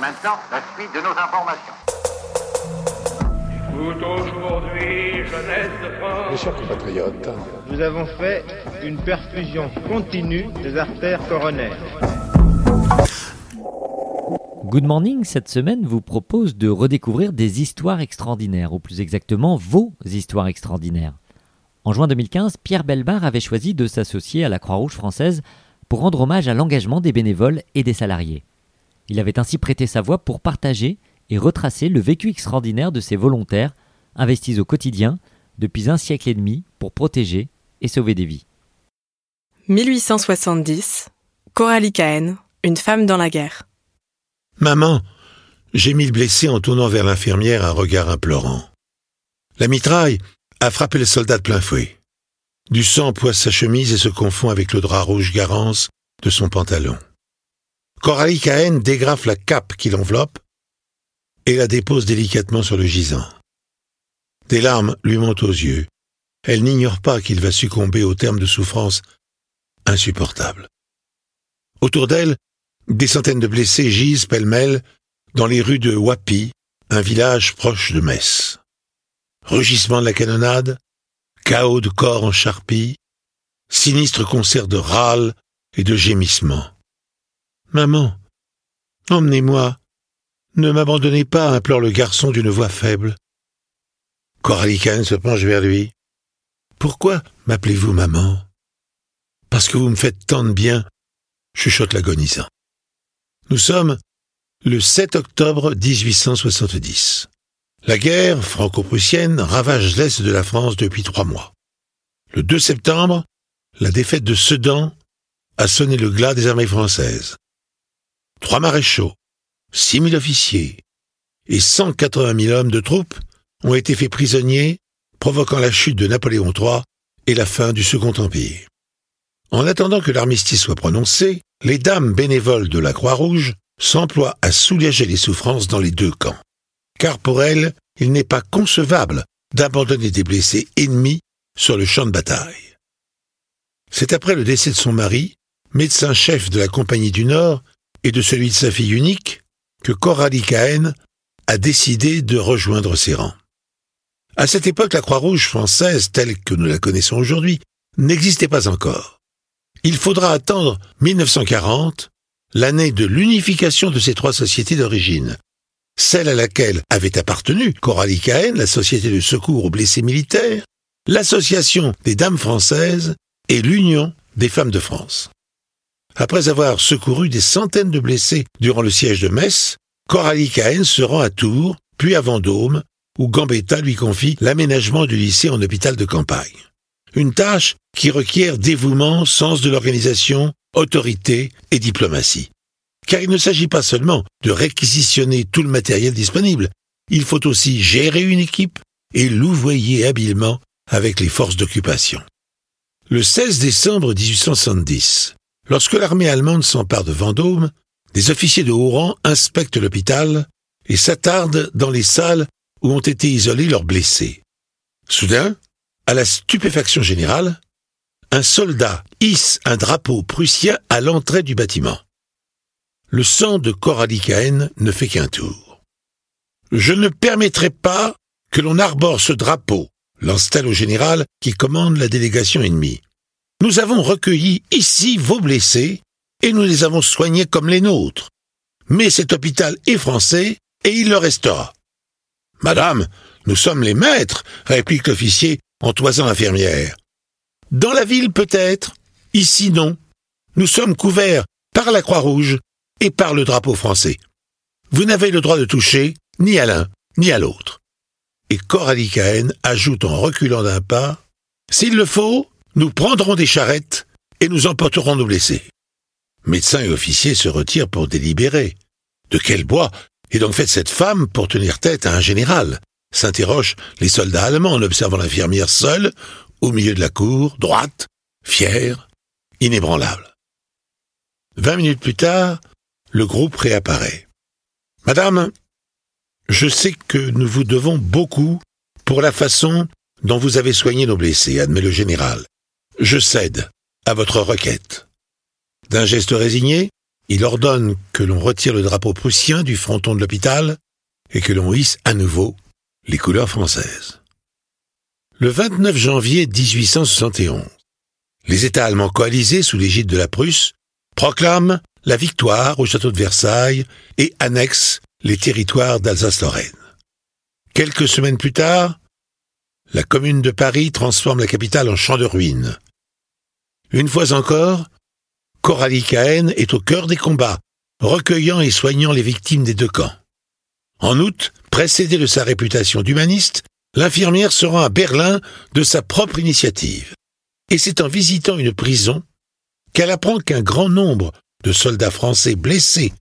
Maintenant, la suite de nos informations. aujourd'hui, jeunesse de France. Mes chers compatriotes, nous avons fait une perfusion continue des artères coronaires. Good Morning, cette semaine, vous propose de redécouvrir des histoires extraordinaires, ou plus exactement vos histoires extraordinaires. En juin 2015, Pierre Belbar avait choisi de s'associer à la Croix-Rouge française pour rendre hommage à l'engagement des bénévoles et des salariés. Il avait ainsi prêté sa voix pour partager et retracer le vécu extraordinaire de ces volontaires investis au quotidien depuis un siècle et demi pour protéger et sauver des vies. 1870, Coralie Cahen, une femme dans la guerre. Maman, j'ai mis le blessé en tournant vers l'infirmière un regard implorant. La mitraille a frappé le soldat de plein fouet. Du sang poisse sa chemise et se confond avec le drap rouge garance de son pantalon. Coralie Cahen dégrafe la cape qui l'enveloppe et la dépose délicatement sur le gisant. Des larmes lui montent aux yeux. Elle n'ignore pas qu'il va succomber au terme de souffrances insupportables. Autour d'elle, des centaines de blessés gisent pêle-mêle dans les rues de Wapi, un village proche de Metz. Rugissement de la canonnade, chaos de corps en charpie, sinistre concert de râles et de gémissements. Maman, emmenez-moi. Ne m'abandonnez pas, implore le garçon d'une voix faible. Coralie Kahn se penche vers lui. Pourquoi m'appelez-vous maman? Parce que vous me faites tant de bien, chuchote l'agonisant. Nous sommes le 7 octobre 1870. La guerre franco-prussienne ravage l'Est de la France depuis trois mois. Le 2 septembre, la défaite de Sedan a sonné le glas des armées françaises. Trois maréchaux, six mille officiers et cent quatre-vingt mille hommes de troupes ont été faits prisonniers, provoquant la chute de Napoléon III et la fin du Second Empire. En attendant que l'armistice soit prononcé, les dames bénévoles de la Croix-Rouge s'emploient à soulager les souffrances dans les deux camps. Car pour elles, il n'est pas concevable d'abandonner des blessés ennemis sur le champ de bataille. C'est après le décès de son mari, médecin-chef de la Compagnie du Nord, et de celui de sa fille unique que Coralie Cahen a décidé de rejoindre ses rangs. À cette époque, la Croix-Rouge française, telle que nous la connaissons aujourd'hui, n'existait pas encore. Il faudra attendre 1940, l'année de l'unification de ces trois sociétés d'origine, celle à laquelle avait appartenu Coralie Cahen, la Société de secours aux blessés militaires, l'Association des Dames françaises et l'Union des femmes de France. Après avoir secouru des centaines de blessés durant le siège de Metz, Coralie Cahen se rend à Tours, puis à Vendôme, où Gambetta lui confie l'aménagement du lycée en hôpital de campagne. Une tâche qui requiert dévouement, sens de l'organisation, autorité et diplomatie. Car il ne s'agit pas seulement de réquisitionner tout le matériel disponible, il faut aussi gérer une équipe et louvoyer habilement avec les forces d'occupation. Le 16 décembre 1870, Lorsque l'armée allemande s'empare de Vendôme, des officiers de haut rang inspectent l'hôpital et s'attardent dans les salles où ont été isolés leurs blessés. Soudain, à la stupéfaction générale, un soldat hisse un drapeau prussien à l'entrée du bâtiment. Le sang de Coralie Cahen ne fait qu'un tour. Je ne permettrai pas que l'on arbore ce drapeau, lance-t-elle au général qui commande la délégation ennemie. Nous avons recueilli ici vos blessés et nous les avons soignés comme les nôtres. Mais cet hôpital est français et il le restera. Madame, nous sommes les maîtres, réplique l'officier en toisant l'infirmière. Dans la ville peut-être, ici non. Nous sommes couverts par la Croix-Rouge et par le drapeau français. Vous n'avez le droit de toucher ni à l'un ni à l'autre. Et Coralie Cahen ajoute en reculant d'un pas, S'il le faut, nous prendrons des charrettes et nous emporterons nos blessés. Médecins et officiers se retirent pour délibérer. De quel bois est donc faite cette femme pour tenir tête à un général s'interrogent les soldats allemands en observant l'infirmière seule, au milieu de la cour, droite, fière, inébranlable. Vingt minutes plus tard, le groupe réapparaît. Madame, je sais que nous vous devons beaucoup pour la façon dont vous avez soigné nos blessés, admet le général. Je cède à votre requête. D'un geste résigné, il ordonne que l'on retire le drapeau prussien du fronton de l'hôpital et que l'on hisse à nouveau les couleurs françaises. Le 29 janvier 1871, les États allemands coalisés sous l'égide de la Prusse proclament la victoire au château de Versailles et annexent les territoires d'Alsace-Lorraine. Quelques semaines plus tard, la commune de Paris transforme la capitale en champ de ruines. Une fois encore, Coralie Cahen est au cœur des combats, recueillant et soignant les victimes des deux camps. En août, précédée de sa réputation d'humaniste, l'infirmière se rend à Berlin de sa propre initiative. Et c'est en visitant une prison qu'elle apprend qu'un grand nombre de soldats français blessés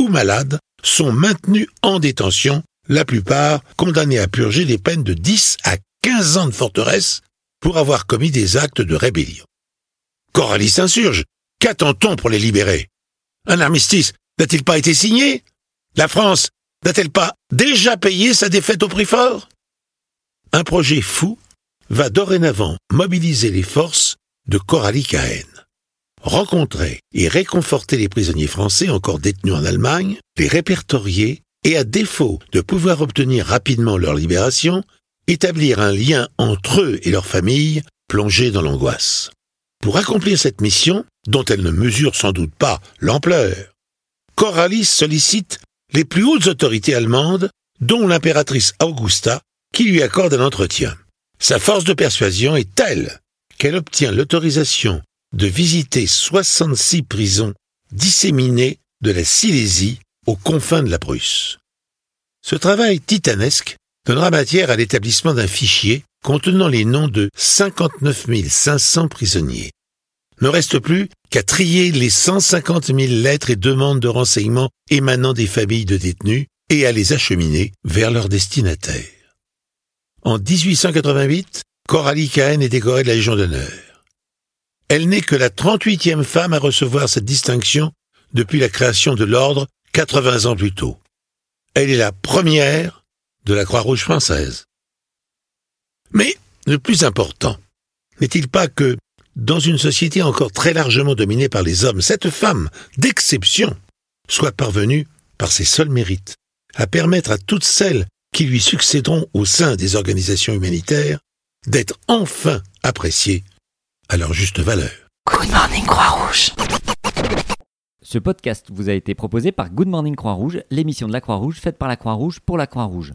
ou malades sont maintenus en détention, la plupart condamnés à purger des peines de 10 à 15 ans de forteresse pour avoir commis des actes de rébellion. Coralie s'insurge. Qu'attend-on pour les libérer? Un armistice n'a-t-il pas été signé? La France n'a-t-elle pas déjà payé sa défaite au prix fort? Un projet fou va dorénavant mobiliser les forces de Coralie Cahen. Rencontrer et réconforter les prisonniers français encore détenus en Allemagne, les répertorier et à défaut de pouvoir obtenir rapidement leur libération, établir un lien entre eux et leurs familles plongés dans l'angoisse. Pour accomplir cette mission, dont elle ne mesure sans doute pas l'ampleur, Coralie sollicite les plus hautes autorités allemandes, dont l'impératrice Augusta, qui lui accorde un entretien. Sa force de persuasion est telle qu'elle obtient l'autorisation de visiter 66 prisons disséminées de la Silésie aux confins de la Prusse. Ce travail titanesque donnera matière à l'établissement d'un fichier contenant les noms de 59 500 prisonniers. Ne reste plus qu'à trier les 150 000 lettres et demandes de renseignements émanant des familles de détenus et à les acheminer vers leurs destinataires. En 1888, Coralie Cahen est décorée de la Légion d'honneur. Elle n'est que la 38e femme à recevoir cette distinction depuis la création de l'ordre 80 ans plus tôt. Elle est la première de la Croix-Rouge française. Mais le plus important, n'est-il pas que, dans une société encore très largement dominée par les hommes, cette femme, d'exception, soit parvenue, par ses seuls mérites, à permettre à toutes celles qui lui succéderont au sein des organisations humanitaires d'être enfin appréciées à leur juste valeur. Good morning, Croix-Rouge. Ce podcast vous a été proposé par Good Morning Croix-Rouge, l'émission de la Croix-Rouge faite par la Croix-Rouge pour la Croix-Rouge.